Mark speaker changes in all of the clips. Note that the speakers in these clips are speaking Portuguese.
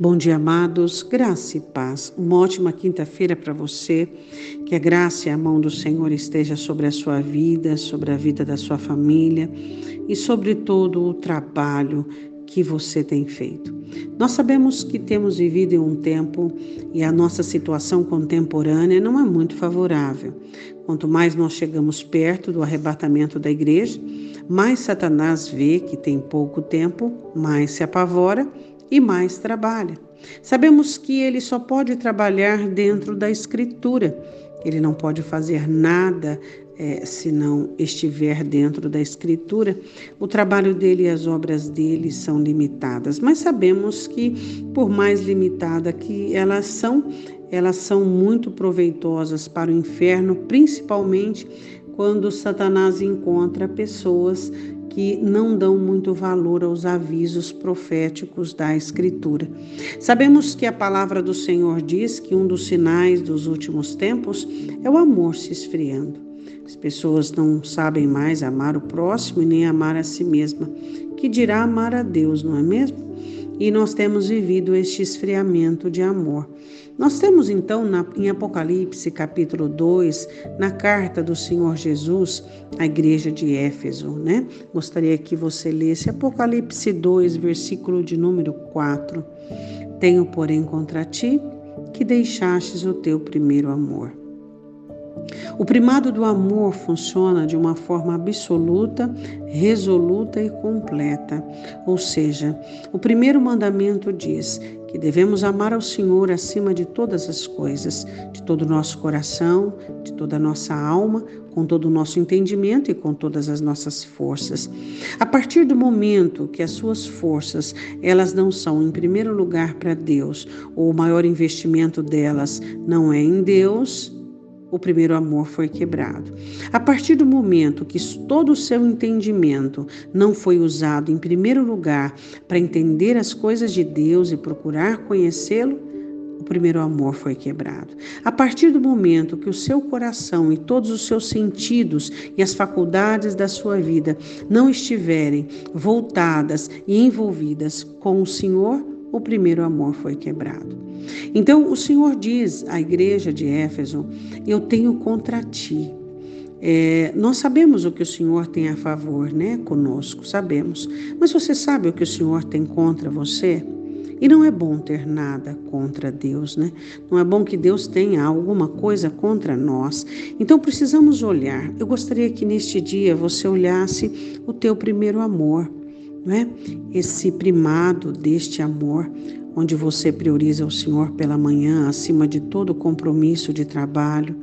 Speaker 1: Bom dia, amados, graça e paz. Uma ótima quinta-feira para você. Que a graça e a mão do Senhor esteja sobre a sua vida, sobre a vida da sua família e sobre todo o trabalho que você tem feito. Nós sabemos que temos vivido em um tempo e a nossa situação contemporânea não é muito favorável. Quanto mais nós chegamos perto do arrebatamento da igreja, mais Satanás vê que tem pouco tempo, mais se apavora e mais trabalha. Sabemos que ele só pode trabalhar dentro da Escritura. Ele não pode fazer nada é, se não estiver dentro da Escritura. O trabalho dele e as obras dele são limitadas, mas sabemos que, por mais limitada que elas são, elas são muito proveitosas para o inferno, principalmente quando Satanás encontra pessoas que não dão muito valor aos avisos proféticos da Escritura. Sabemos que a palavra do Senhor diz que um dos sinais dos últimos tempos é o amor se esfriando. As pessoas não sabem mais amar o próximo e nem amar a si mesma. Que dirá amar a Deus, não é mesmo? E nós temos vivido este esfriamento de amor. Nós temos então na, em Apocalipse capítulo 2, na carta do Senhor Jesus à igreja de Éfeso, né? Gostaria que você lesse Apocalipse 2, versículo de número 4. Tenho, porém, contra ti que deixastes o teu primeiro amor. O primado do amor funciona de uma forma absoluta, resoluta e completa. Ou seja, o primeiro mandamento diz que devemos amar ao Senhor acima de todas as coisas, de todo o nosso coração, de toda a nossa alma, com todo o nosso entendimento e com todas as nossas forças. A partir do momento que as suas forças, elas não são em primeiro lugar para Deus, ou o maior investimento delas não é em Deus, o primeiro amor foi quebrado. A partir do momento que todo o seu entendimento não foi usado em primeiro lugar para entender as coisas de Deus e procurar conhecê-lo, o primeiro amor foi quebrado. A partir do momento que o seu coração e todos os seus sentidos e as faculdades da sua vida não estiverem voltadas e envolvidas com o Senhor, o primeiro amor foi quebrado. Então o Senhor diz à igreja de Éfeso: Eu tenho contra ti. É, nós sabemos o que o Senhor tem a favor, né? Conosco, sabemos. Mas você sabe o que o Senhor tem contra você? E não é bom ter nada contra Deus, né? Não é bom que Deus tenha alguma coisa contra nós. Então precisamos olhar. Eu gostaria que neste dia você olhasse o teu primeiro amor não é? Esse primado deste amor, onde você prioriza o Senhor pela manhã acima de todo compromisso de trabalho,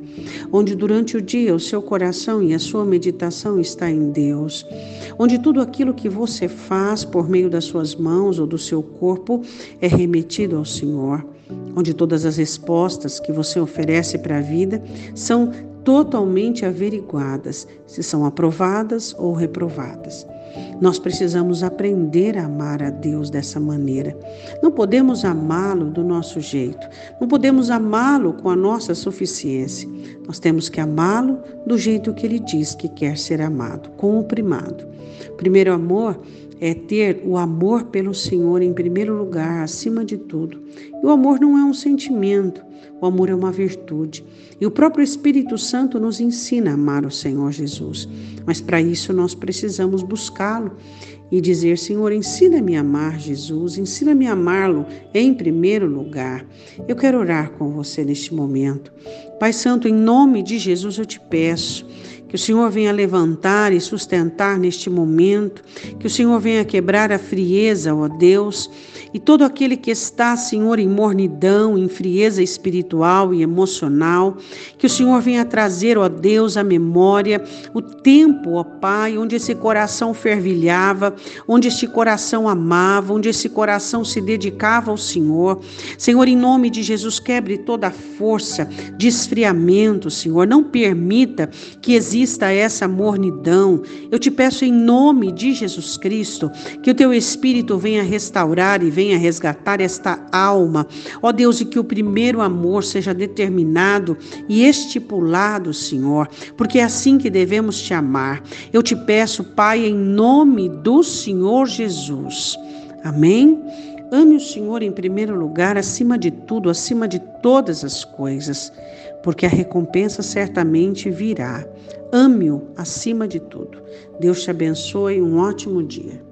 Speaker 1: onde durante o dia o seu coração e a sua meditação está em Deus, onde tudo aquilo que você faz por meio das suas mãos ou do seu corpo é remetido ao Senhor, onde todas as respostas que você oferece para a vida são totalmente averiguadas, se são aprovadas ou reprovadas. Nós precisamos aprender a amar a Deus dessa maneira. Não podemos amá-lo do nosso jeito, não podemos amá-lo com a nossa suficiência. Nós temos que amá-lo do jeito que ele diz que quer ser amado, com o primado. Primeiro amor é ter o amor pelo Senhor em primeiro lugar, acima de tudo. E o amor não é um sentimento, o amor é uma virtude. E o próprio Espírito Santo nos ensina a amar o Senhor Jesus. Mas para isso nós precisamos buscá-lo e dizer: Senhor, ensina-me a amar Jesus, ensina-me a amá-lo em primeiro lugar. Eu quero orar com você neste momento. Pai Santo, em nome de Jesus eu te peço que o Senhor venha levantar e sustentar neste momento, que o Senhor venha quebrar a frieza, ó Deus, e todo aquele que está, Senhor, em mornidão, em frieza espiritual e emocional, que o Senhor venha trazer, ó Deus, a memória, o tempo, ó Pai, onde esse coração fervilhava, onde este coração amava, onde esse coração se dedicava ao Senhor. Senhor, em nome de Jesus, quebre toda a força de esfriamento, Senhor. Não permita que exista exista essa mornidão. Eu te peço em nome de Jesus Cristo que o teu Espírito venha restaurar e venha resgatar esta alma. Ó Deus, e que o primeiro amor seja determinado e estipulado, Senhor, porque é assim que devemos te amar. Eu te peço, Pai, em nome do Senhor Jesus. Amém? Ame o Senhor em primeiro lugar, acima de tudo, acima de todas as coisas, porque a recompensa certamente virá. Ame-o acima de tudo. Deus te abençoe, um ótimo dia.